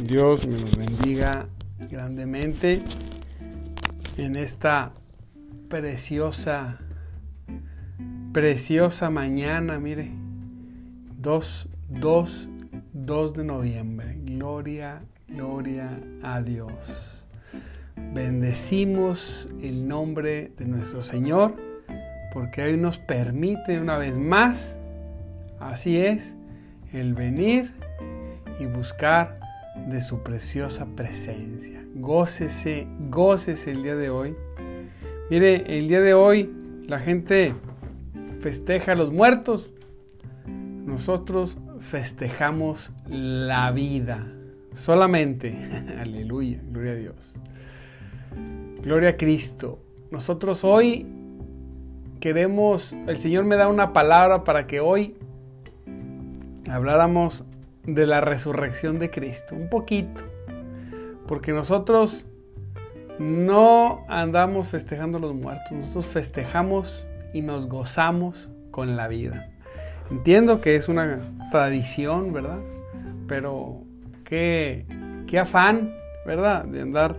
Dios me los bendiga grandemente en esta preciosa, preciosa mañana, mire, 2, 2, 2 de noviembre. Gloria, gloria a Dios. Bendecimos el nombre de nuestro Señor porque hoy nos permite una vez más, así es, el venir y buscar de su preciosa presencia. Gócese, gócese el día de hoy. Mire, el día de hoy la gente festeja a los muertos. Nosotros festejamos la vida. Solamente. Aleluya, gloria a Dios. Gloria a Cristo. Nosotros hoy queremos, el Señor me da una palabra para que hoy habláramos de la resurrección de Cristo, un poquito, porque nosotros no andamos festejando a los muertos, nosotros festejamos y nos gozamos con la vida. Entiendo que es una tradición, ¿verdad? Pero qué, qué afán, ¿verdad? De andar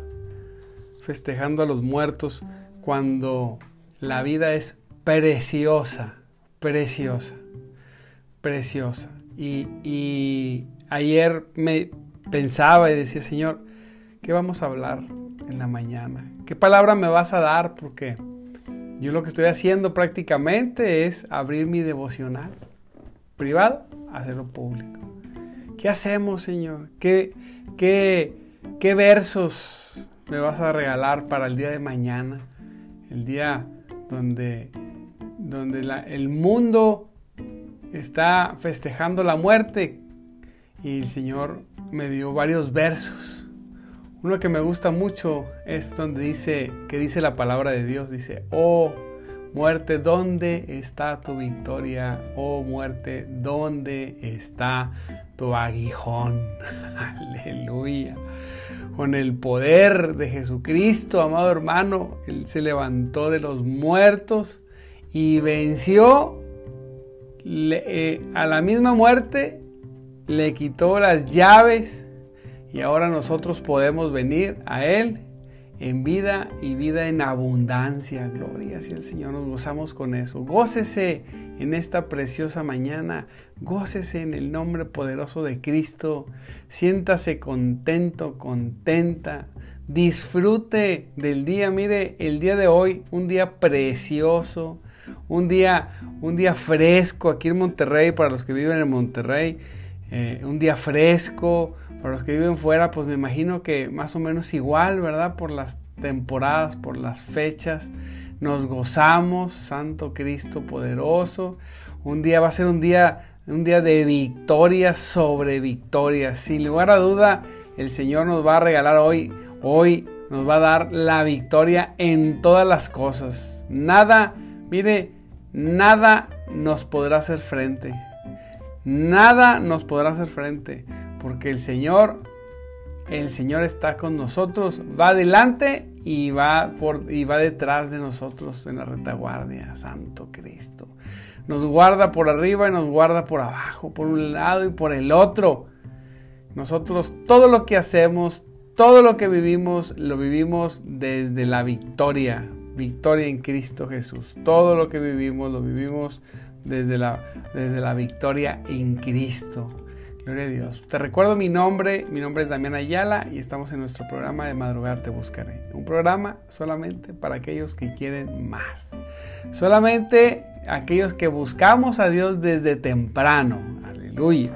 festejando a los muertos cuando la vida es preciosa, preciosa, preciosa. Y, ayer me pensaba y decía, Señor, ¿qué vamos a hablar en la mañana? ¿Qué palabra me vas a dar? Porque yo lo que estoy haciendo prácticamente es abrir mi devocional privado, hacerlo público. ¿Qué hacemos, Señor? ¿Qué, qué, qué versos me vas a regalar para el día de mañana? El día donde, donde el mundo está festejando la muerte y el Señor me dio varios versos. Uno que me gusta mucho es donde dice, que dice la palabra de Dios, dice, oh muerte, ¿dónde está tu victoria? Oh muerte, ¿dónde está tu aguijón? Aleluya. Con el poder de Jesucristo, amado hermano, Él se levantó de los muertos y venció eh, a la misma muerte le quitó las llaves y ahora nosotros podemos venir a Él en vida y vida en abundancia. Gloria si el Señor, nos gozamos con eso. Gócese en esta preciosa mañana, gócese en el nombre poderoso de Cristo, siéntase contento, contenta, disfrute del día. Mire, el día de hoy, un día precioso un día, un día fresco aquí en Monterrey, para los que viven en Monterrey, eh, un día fresco, para los que viven fuera, pues me imagino que más o menos igual, ¿verdad? Por las temporadas, por las fechas, nos gozamos, Santo Cristo poderoso. Un día va a ser un día, un día de victoria sobre victoria. Sin lugar a duda, el Señor nos va a regalar hoy, hoy nos va a dar la victoria en todas las cosas. Nada Mire, nada nos podrá hacer frente. Nada nos podrá hacer frente. Porque el Señor, el Señor está con nosotros. Va adelante y va, por, y va detrás de nosotros en la retaguardia. Santo Cristo. Nos guarda por arriba y nos guarda por abajo, por un lado y por el otro. Nosotros todo lo que hacemos, todo lo que vivimos, lo vivimos desde la victoria, victoria en Cristo Jesús. Todo lo que vivimos lo vivimos desde la, desde la victoria en Cristo. Gloria a Dios. Te recuerdo mi nombre, mi nombre es Damián Ayala y estamos en nuestro programa de Madrugar Te Buscaré. Un programa solamente para aquellos que quieren más. Solamente aquellos que buscamos a Dios desde temprano. Aleluya.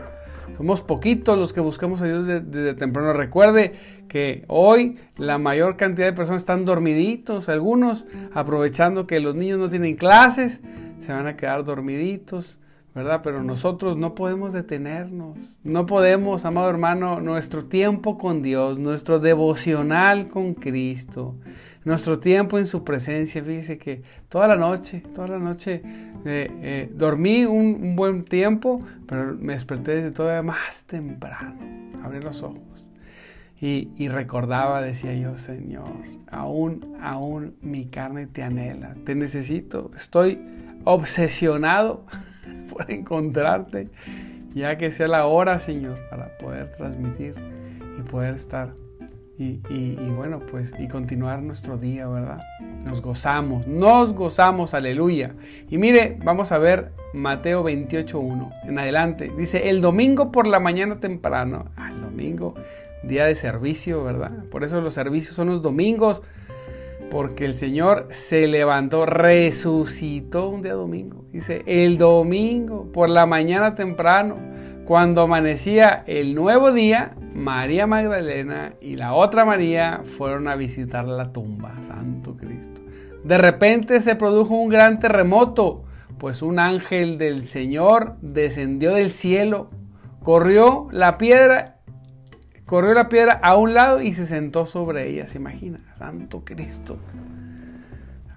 Somos poquitos los que buscamos a Dios desde temprano. Recuerde que hoy la mayor cantidad de personas están dormiditos, algunos aprovechando que los niños no tienen clases, se van a quedar dormiditos, ¿verdad? Pero nosotros no podemos detenernos, no podemos, amado hermano, nuestro tiempo con Dios, nuestro devocional con Cristo, nuestro tiempo en su presencia, fíjese que toda la noche, toda la noche eh, eh, dormí un, buen tiempo, pero me desperté desde todavía más temprano, abrí los ojos. Y, recordaba, decía yo, Señor, aún, aún mi carne te anhela, te necesito, estoy obsesionado por encontrarte, ya que sea la hora, Señor, para poder transmitir y poder estar. Y, bueno, pues, y continuar nuestro día, ¿verdad? Nos gozamos, nos gozamos, aleluya. Y mire, vamos a ver Mateo 28.1, en adelante. Dice, el domingo por la mañana temprano, ah, el domingo, día de servicio, ¿verdad? Por eso los servicios son los domingos porque el Señor se levantó, resucitó un día domingo. Dice, el domingo, por la mañana temprano, cuando amanecía el nuevo día, María Magdalena y la otra María fueron a visitar la tumba, Santo Cristo. De repente se produjo un gran terremoto, pues un ángel del Señor descendió del cielo, corrió la piedra Corrió la piedra a un lado y se sentó sobre ella. ¿Se imagina? Santo Cristo.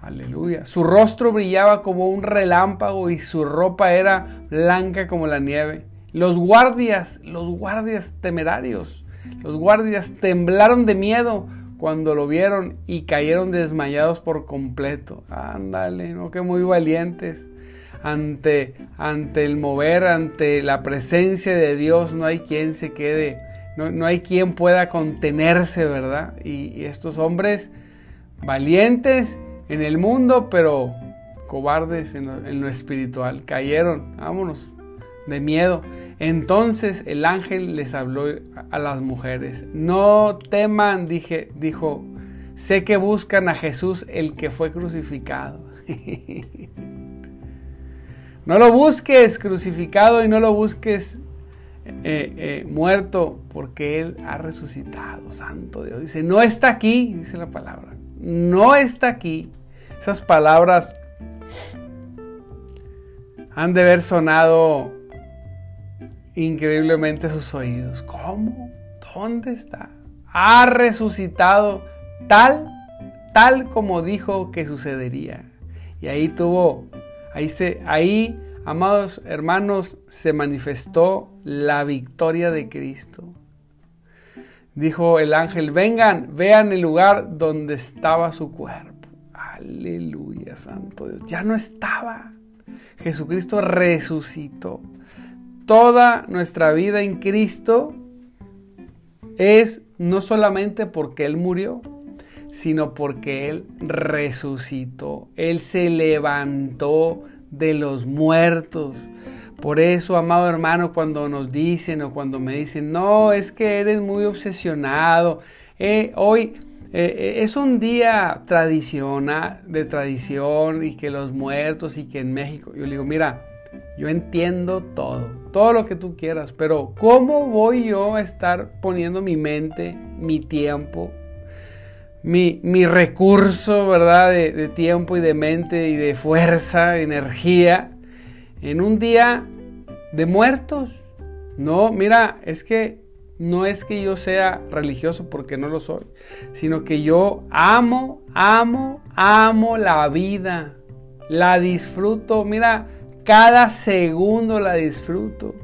Aleluya. Su rostro brillaba como un relámpago y su ropa era blanca como la nieve. Los guardias, los guardias temerarios, los guardias temblaron de miedo cuando lo vieron y cayeron desmayados por completo. Ándale, no que muy valientes. Ante, ante el mover, ante la presencia de Dios, no hay quien se quede no, hay quien pueda contenerse, ¿verdad? Y, estos hombres valientes en el mundo, pero cobardes en lo, en lo, espiritual, cayeron, vámonos, de miedo. Entonces el ángel les habló a las mujeres, no teman, dije, dijo, sé que buscan a Jesús el que fue crucificado. no lo busques crucificado y no lo busques eh, eh, muerto porque Él ha resucitado, santo Dios. Dice, no está aquí, dice la palabra, no está aquí. Esas palabras han de haber sonado increíblemente a sus oídos. ¿Cómo? ¿Dónde está? Ha resucitado tal, tal como dijo que sucedería. Y ahí tuvo, ahí se, ahí Amados hermanos, se manifestó la victoria de Cristo. Dijo el ángel, vengan, vean el lugar donde estaba su cuerpo. Aleluya, Santo Dios. Ya no estaba. Jesucristo resucitó. Toda nuestra vida en Cristo es no solamente porque Él murió, sino porque Él resucitó. Él se levantó de los muertos. Por eso, amado hermano, cuando nos dicen o cuando me dicen, no, es que eres muy obsesionado, eh, hoy eh, eh, es un día tradicional, de tradición y que los muertos y que en México, yo le digo, mira, yo entiendo todo, todo lo que tú quieras, pero ¿cómo voy yo a estar poniendo mi mente, mi tiempo, mi, recurso, ¿verdad? De, tiempo y de mente y de fuerza, energía, en un día de muertos. No, mira, es que no es que yo sea religioso porque no lo soy, sino que yo amo, amo, amo la vida. La disfruto, mira, cada segundo la disfruto.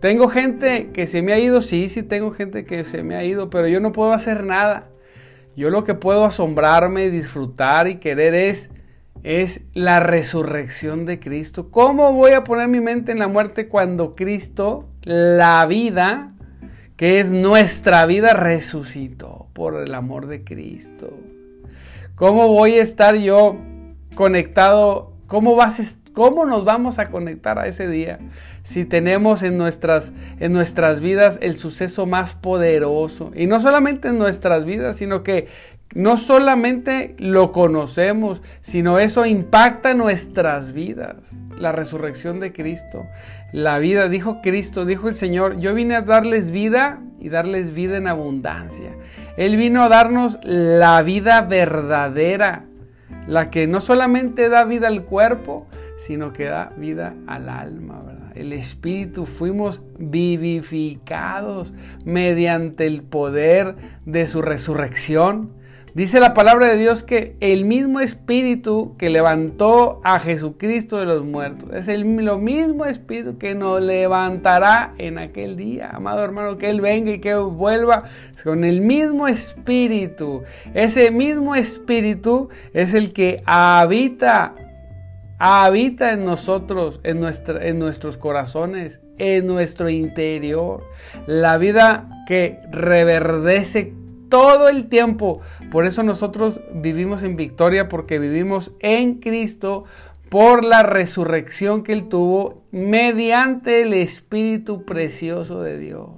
Tengo gente que se me ha ido, sí, sí tengo gente que se me ha ido, pero yo no puedo hacer nada. Yo lo que puedo asombrarme, disfrutar y querer es, es la resurrección de Cristo. ¿Cómo voy a poner mi mente en la muerte cuando Cristo, la vida, que es nuestra vida, resucitó por el amor de Cristo? ¿Cómo voy a estar yo conectado? ¿Cómo vas, ¿Cómo nos vamos a conectar a ese día si tenemos en nuestras, en nuestras vidas el suceso más poderoso? Y no solamente en nuestras vidas, sino que no solamente lo conocemos, sino eso impacta nuestras vidas. La resurrección de Cristo, la vida, dijo Cristo, dijo el Señor, yo vine a darles vida y darles vida en abundancia. Él vino a darnos la vida verdadera, la que no solamente da vida al cuerpo, sino que da vida al alma, ¿verdad? el Espíritu, fuimos vivificados mediante el poder de su resurrección. Dice la palabra de Dios que el mismo Espíritu que levantó a Jesucristo de los muertos es el lo mismo Espíritu que nos levantará en aquel día. Amado hermano, que Él venga y que vuelva con el mismo Espíritu. Ese mismo Espíritu es el que habita, habita en nosotros, en, nuestra, en nuestros corazones, en nuestro interior. La vida que reverdece todo el tiempo. Por eso nosotros vivimos en victoria, porque vivimos en Cristo por la resurrección que Él tuvo mediante el Espíritu precioso de Dios.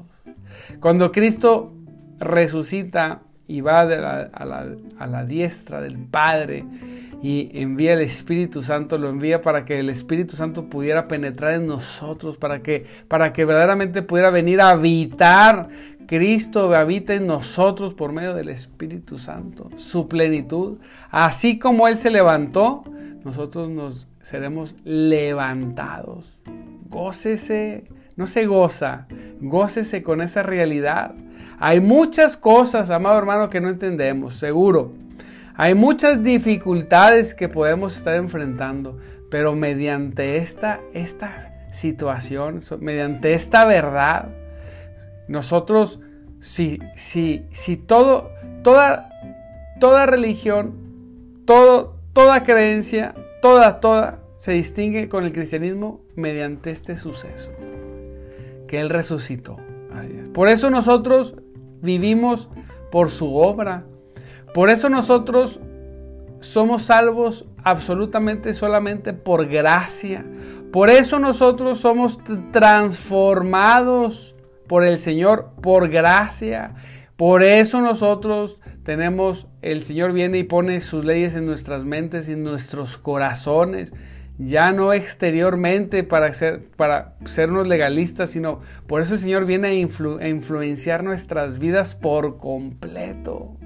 Cuando Cristo resucita y va a, la, diestra del Padre y envía el Espíritu Santo, lo envía para que el Espíritu Santo pudiera penetrar en nosotros, para que, para que verdaderamente pudiera venir a habitar Cristo habita en nosotros por medio del Espíritu Santo, su plenitud. Así como Él se levantó, nosotros nos seremos levantados. Gócese, no se goza, gócese con esa realidad. Hay muchas cosas, amado hermano, que no entendemos, seguro. Hay muchas dificultades que podemos estar enfrentando, pero mediante esta, esta situación, mediante esta verdad, nosotros, si, si, si todo, toda, toda religión, todo, toda creencia, toda, toda, se distingue con el cristianismo mediante este suceso, que Él resucitó. Por eso nosotros vivimos por su obra. Por eso nosotros somos salvos absolutamente solamente por gracia. Por eso nosotros somos transformados por el Señor por gracia. Por eso nosotros tenemos, el Señor viene y pone sus leyes en nuestras mentes y en nuestros corazones. Ya no exteriormente para, ser, para sernos legalistas, sino por eso el Señor viene a, a influenciar nuestras vidas por completo.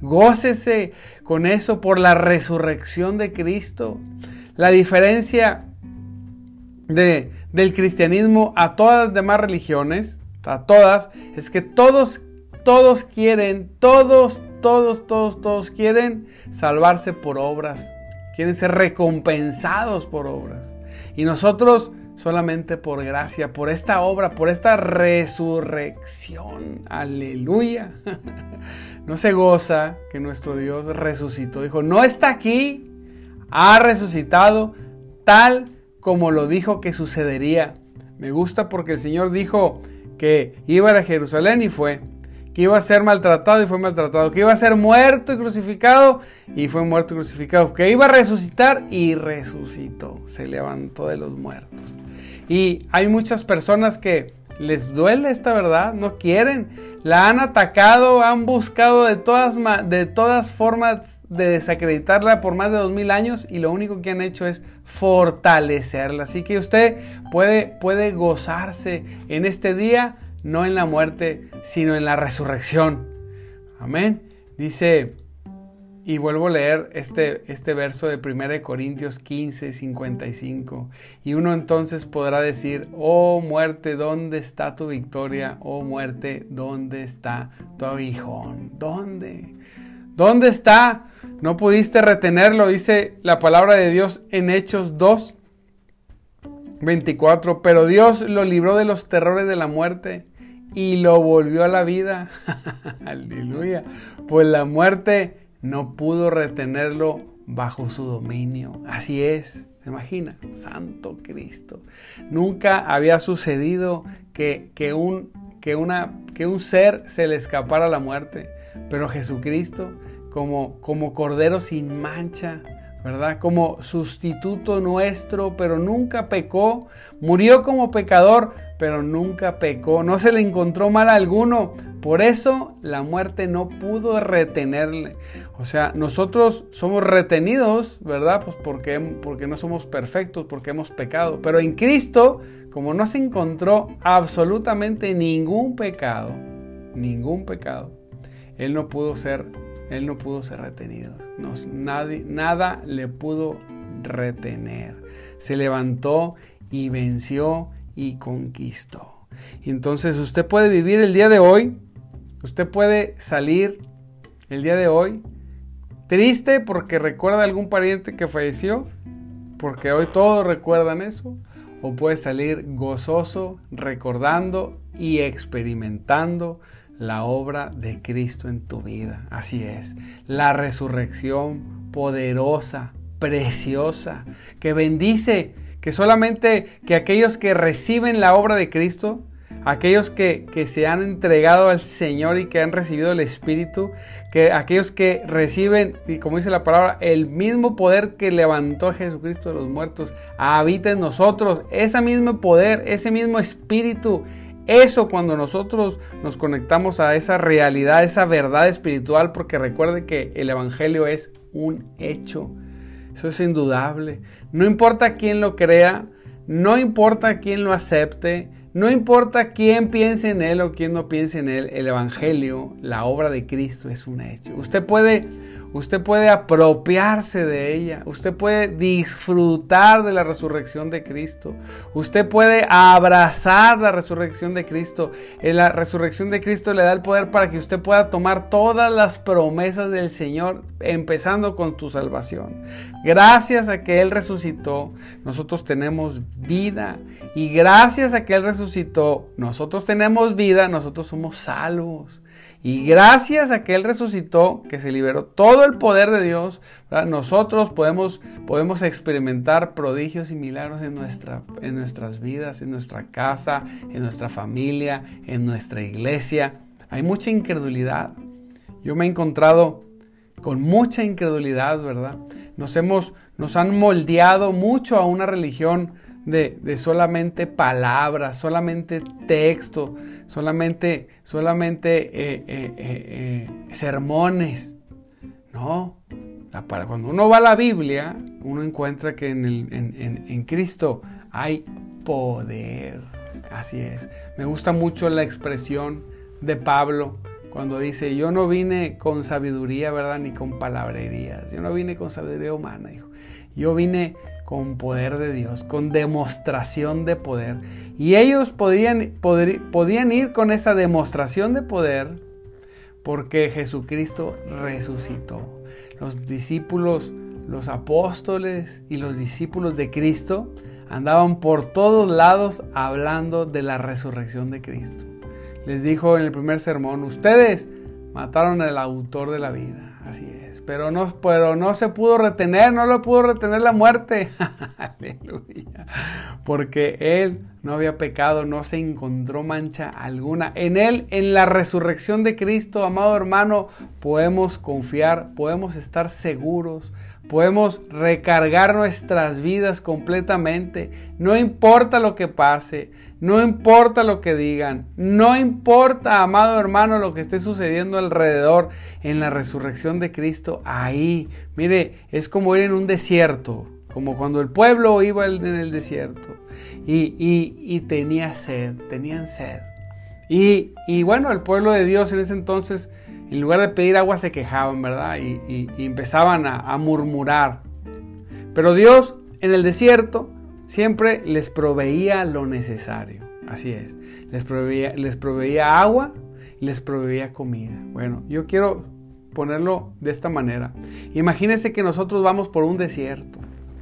Gócese con eso por la resurrección de Cristo. La diferencia de, del cristianismo a todas las demás religiones a todas, es que todos, todos quieren, todos, todos, todos, todos quieren salvarse por obras, quieren ser recompensados por obras. Y nosotros solamente por gracia, por esta obra, por esta resurrección. Aleluya. No se goza que nuestro Dios resucitó. Dijo, no está aquí, ha resucitado tal como lo dijo que sucedería. Me gusta porque el Señor dijo, que iba a Jerusalén y fue, que iba a ser maltratado y fue maltratado, que iba a ser muerto y crucificado y fue muerto y crucificado, que iba a resucitar y resucitó, se levantó de los muertos. Y hay muchas personas que les duele esta verdad, no quieren, la han atacado, han buscado de todas, de todas formas de desacreditarla por más de dos mil años y lo único que han hecho es fortalecerla. Así que usted puede, puede gozarse en este día, no en la muerte, sino en la resurrección. Amén. Dice y vuelvo a leer este, este verso de 1 Corintios 15, 55. Y uno entonces podrá decir, oh muerte, ¿dónde está tu victoria? Oh muerte, ¿dónde está tu aguijón? ¿Dónde? ¿Dónde está? No pudiste retenerlo, dice la palabra de Dios en Hechos 2, 24. Pero Dios lo libró de los terrores de la muerte y lo volvió a la vida. Aleluya. Pues la muerte no pudo retenerlo bajo su dominio. Así es, ¿se imagina? Santo Cristo. Nunca había sucedido que, que, un, que, una, que un ser se le escapara la muerte, pero Jesucristo, como, como Cordero sin mancha, ¿verdad? Como sustituto nuestro, pero nunca pecó, murió como pecador, pero nunca pecó, no se le encontró mal alguno, por eso la muerte no pudo retenerle. O sea, nosotros somos retenidos, ¿verdad? Pues porque, porque no somos perfectos, porque hemos pecado. Pero en Cristo, como no se encontró absolutamente ningún pecado, ningún pecado, Él no pudo ser, Él no pudo ser retenido. nadie, nada le pudo retener. Se levantó y venció y conquistó. Entonces usted puede vivir el día de hoy, usted puede salir el día de hoy triste porque recuerda a algún pariente que falleció, porque hoy todos recuerdan eso, o puede salir gozoso recordando y experimentando la obra de Cristo en tu vida. Así es, la resurrección poderosa, preciosa, que bendice, que solamente que aquellos que reciben la obra de Cristo, aquellos que, que, se han entregado al Señor y que han recibido el Espíritu, que aquellos que reciben, y como dice la palabra, el mismo poder que levantó a Jesucristo de los muertos, habita en nosotros, ese mismo poder, ese mismo Espíritu, eso cuando nosotros nos conectamos a esa realidad, esa verdad espiritual, porque recuerde que el Evangelio es un hecho. Eso es indudable. No importa quién lo crea, no importa quién lo acepte, no importa quién piense en él o quién no piense en él, el Evangelio, la obra de Cristo es un hecho. Usted puede Usted puede apropiarse de ella. Usted puede disfrutar de la resurrección de Cristo. Usted puede abrazar la resurrección de Cristo. En la resurrección de Cristo le da el poder para que usted pueda tomar todas las promesas del Señor, empezando con tu salvación. Gracias a que Él resucitó, nosotros tenemos vida. Y gracias a que Él resucitó, nosotros tenemos vida, nosotros somos salvos. Y gracias a que Él resucitó, que se liberó todo el poder de Dios, nosotros podemos, podemos experimentar prodigios y milagros en, nuestra, en nuestras vidas, en nuestra casa, en nuestra familia, en nuestra iglesia. Hay mucha incredulidad. Yo me he encontrado con mucha incredulidad, ¿verdad? Nos, hemos, nos han moldeado mucho a una religión de, solamente palabras, solamente texto, solamente, solamente eh, eh, eh, sermones. No, cuando uno va a la Biblia, uno encuentra que en, en Cristo hay poder. Así es. Me gusta mucho la expresión de Pablo cuando dice, yo no vine con sabiduría, ¿verdad? Ni con palabrerías. Yo no vine con sabiduría humana, dijo. Yo vine con poder de Dios, con demostración de poder. Y ellos podían, podían ir con esa demostración de poder porque Jesucristo resucitó. Los discípulos, los apóstoles y los discípulos de Cristo andaban por todos lados hablando de la resurrección de Cristo. Les dijo en el primer sermón, ustedes mataron al autor de la vida. Así es pero no, pero no se pudo retener, no lo pudo retener la muerte. Aleluya. Porque Él no había pecado, no se encontró mancha alguna. En Él, en la resurrección de Cristo, amado hermano, podemos confiar, podemos estar seguros, podemos recargar nuestras vidas completamente. No importa lo que pase, no importa lo que digan, no importa, amado hermano, lo que esté sucediendo alrededor en la resurrección de Cristo, ahí, mire, es como ir en un desierto, como cuando el pueblo iba en el desierto y, tenía sed, tenían sed. Y, bueno, el pueblo de Dios en ese entonces, en lugar de pedir agua, se quejaban, ¿verdad? Y, empezaban a, a murmurar. Pero Dios en el desierto Siempre les proveía lo necesario. Así es. Les proveía, les proveía agua les proveía comida. Bueno, yo quiero ponerlo de esta manera. Imagínense que nosotros vamos por un desierto,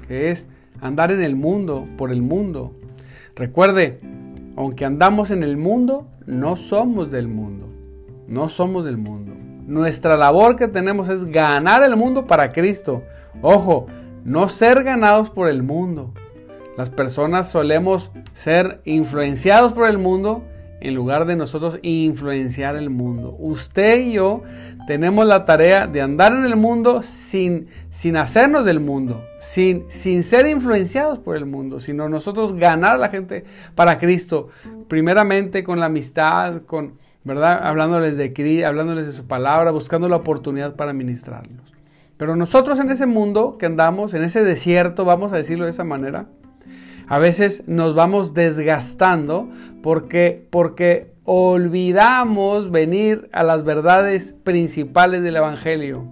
que es andar en el mundo, por el mundo. Recuerde, aunque andamos en el mundo, no somos del mundo. No somos del mundo. Nuestra labor que tenemos es ganar el mundo para Cristo. Ojo, no ser ganados por el mundo. Las personas solemos ser influenciados por el mundo en lugar de nosotros influenciar el mundo. Usted y yo tenemos la tarea de andar en el mundo sin, sin hacernos del mundo, sin, sin ser influenciados por el mundo, sino nosotros ganar a la gente para Cristo, primeramente con la amistad, con, ¿verdad? Hablándoles de hablándoles de su palabra, buscando la oportunidad para ministrarlos. Pero nosotros en ese mundo que andamos, en ese desierto, vamos a decirlo de esa manera, a veces nos vamos desgastando porque, porque olvidamos venir a las verdades principales del Evangelio.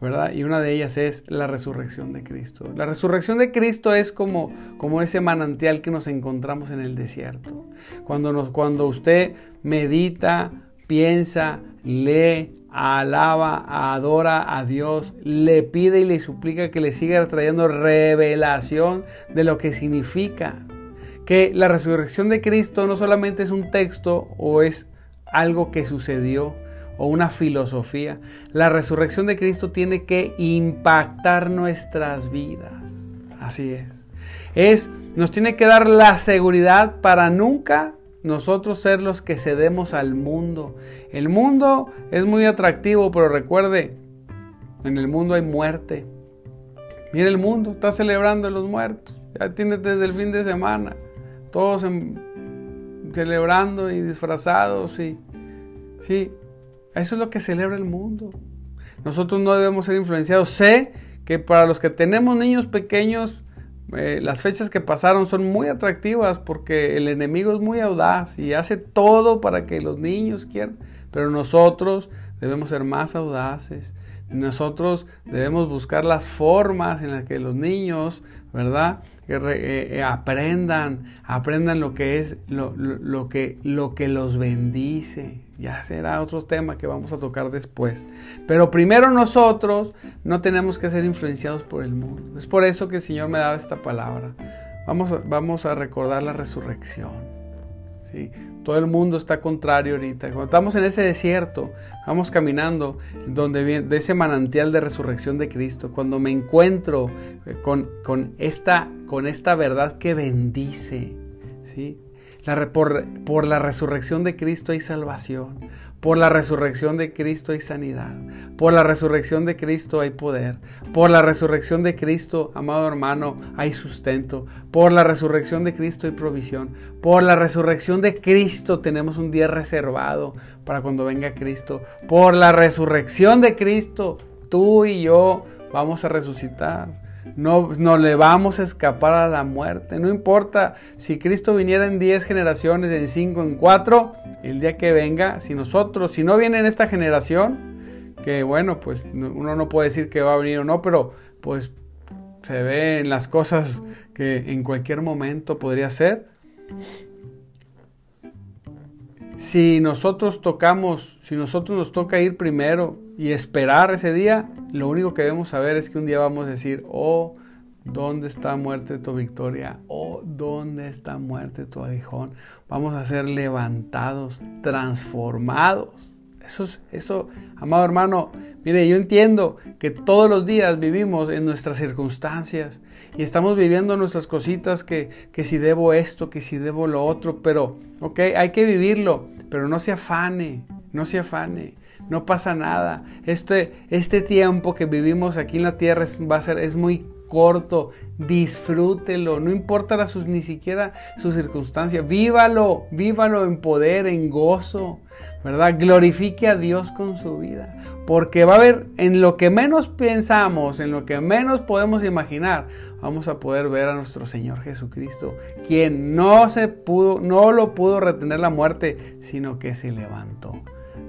¿verdad? Y una de ellas es la resurrección de Cristo. La resurrección de Cristo es como, como ese manantial que nos encontramos en el desierto. Cuando, nos, cuando usted medita, piensa, lee, alaba, adora a Dios, le pide y le suplica que le siga trayendo revelación de lo que significa. Que la resurrección de Cristo no solamente es un texto o es algo que sucedió o una filosofía. La resurrección de Cristo tiene que impactar nuestras vidas. Así es. Es nos tiene que dar la seguridad para nunca nosotros ser los que cedemos al mundo. El mundo es muy atractivo, pero recuerde, en el mundo hay muerte. Mire el mundo, está celebrando los muertos. Ya tiene desde el fin de semana. Todos celebrando y disfrazados. Y, sí, eso es lo que celebra el mundo. Nosotros no debemos ser influenciados. Sé que para los que tenemos niños pequeños, eh, las fechas que pasaron son muy atractivas porque el enemigo es muy audaz y hace todo para que los niños quieran, pero nosotros debemos ser más audaces. Nosotros debemos buscar las formas en las que los niños, ¿verdad? Eh, eh, aprendan, aprendan lo que es lo, lo, que, lo que los bendice. Ya será otro tema que vamos a tocar después. Pero primero nosotros no tenemos que ser influenciados por el mundo. Es por eso que el Señor me daba esta palabra. Vamos a, vamos a recordar la resurrección. ¿sí? Todo el mundo está contrario ahorita. Cuando estamos en ese desierto, vamos caminando donde de ese manantial de resurrección de Cristo. Cuando me encuentro eh, con, con, esta, con esta verdad que bendice. ¿sí? por, por la resurrección de Cristo hay salvación. Por la resurrección de Cristo hay sanidad. Por la resurrección de Cristo hay poder. Por la resurrección de Cristo, amado hermano, hay sustento. Por la resurrección de Cristo hay provisión. Por la resurrección de Cristo tenemos un día reservado para cuando venga Cristo. Por la resurrección de Cristo, tú y yo vamos a resucitar. No, no le vamos a escapar a la muerte. No importa si Cristo viniera en 10 generaciones, en 5, en 4, el día que venga, si nosotros, si no viene en esta generación, que bueno, pues uno no puede decir que va a venir o no, pero pues se ve en las cosas que en cualquier momento podría ser. Si nosotros tocamos, si nosotros nos toca ir primero y esperar ese día, lo único que debemos saber es que un día vamos a decir, oh, ¿dónde está muerte tu victoria? Oh, ¿dónde está muerte tu aguijón? Vamos a ser levantados, transformados. Eso, amado hermano, mire, yo entiendo que todos los días vivimos en nuestras circunstancias y estamos viviendo nuestras cositas, que, que si debo esto, que si debo lo otro, pero, ok, hay que vivirlo, pero no se afane, no se afane no pasa nada. Este, este tiempo que vivimos aquí en la tierra es, va a ser, es muy corto. Disfrútelo, no importa sus, ni siquiera su circunstancia. Vívalo, vívalo en poder, en gozo, ¿verdad? Glorifique a Dios con su vida. Porque va a haber en lo que menos pensamos, en lo que menos podemos imaginar, vamos a poder ver a nuestro Señor Jesucristo, quien no se pudo, no lo pudo retener la muerte, sino que se levantó.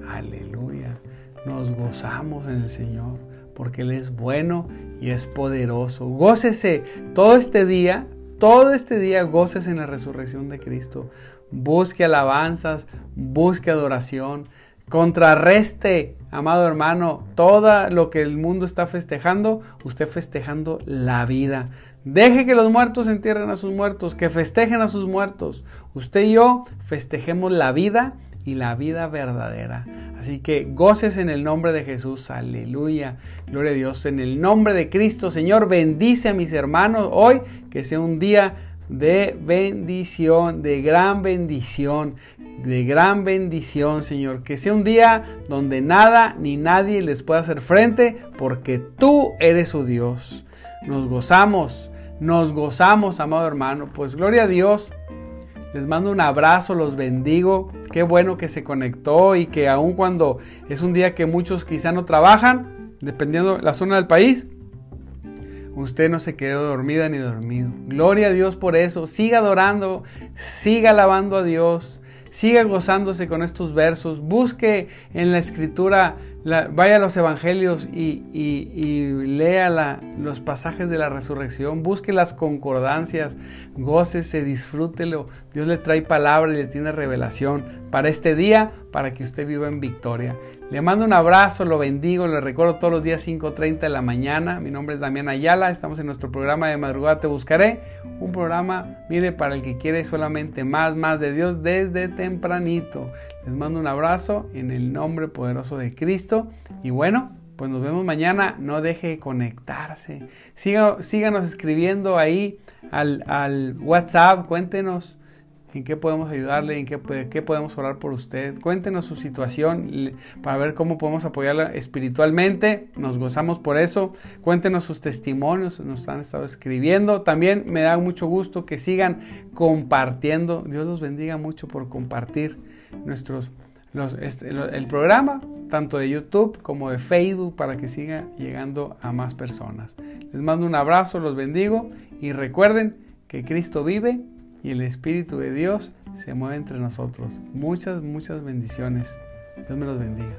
Aleluya. Nos gozamos en el Señor porque Él es bueno y es poderoso. Gócese todo este día, todo este día gócese en la resurrección de Cristo. Busque alabanzas, busque adoración, contrarreste, amado hermano, todo lo que el mundo está festejando, usted festejando la vida. Deje que los muertos entierren a sus muertos, que festejen a sus muertos. Usted y yo festejemos la vida y la vida verdadera. Así que goces en el nombre de Jesús, aleluya, gloria a Dios, en el nombre de Cristo, Señor, bendice a mis hermanos hoy, que sea un día de bendición, de gran bendición, de gran bendición, Señor, que sea un día donde nada ni nadie les pueda hacer frente, porque tú eres su Dios. Nos gozamos, nos gozamos, amado hermano, pues gloria a Dios. Les mando un abrazo, los bendigo. Qué bueno que se conectó y que aun cuando es un día que muchos quizá no trabajan, dependiendo de la zona del país, usted no se quedó dormida ni dormido. Gloria a Dios por eso. Siga adorando, siga alabando a Dios, siga gozándose con estos versos. Busque en la escritura vaya a los evangelios y, lea los pasajes de la resurrección, busque las concordancias, gócese, disfrútelo. Dios le trae palabra y le tiene revelación para este día, para que usted viva en victoria. Le mando un abrazo, lo bendigo, le recuerdo todos los días 5.30 de la mañana. Mi nombre es Damián Ayala, estamos en nuestro programa de madrugada Te Buscaré. Un programa, mire, para el que quiere solamente más, más de Dios desde tempranito. Les mando un abrazo en el nombre poderoso de Cristo. Y bueno, pues nos vemos mañana. No deje de conectarse. síganos escribiendo ahí al, al WhatsApp, cuéntenos en qué podemos ayudarle, en qué, qué, podemos orar por usted. Cuéntenos su situación para ver cómo podemos apoyarla espiritualmente. Nos gozamos por eso. Cuéntenos sus testimonios, nos han estado escribiendo. También me da mucho gusto que sigan compartiendo. Dios los bendiga mucho por compartir nuestros, este, el programa, tanto de YouTube como de Facebook, para que siga llegando a más personas. Les mando un abrazo, los bendigo y recuerden que Cristo vive y el Espíritu de Dios se mueve entre nosotros. Muchas, muchas bendiciones. Dios me los bendiga.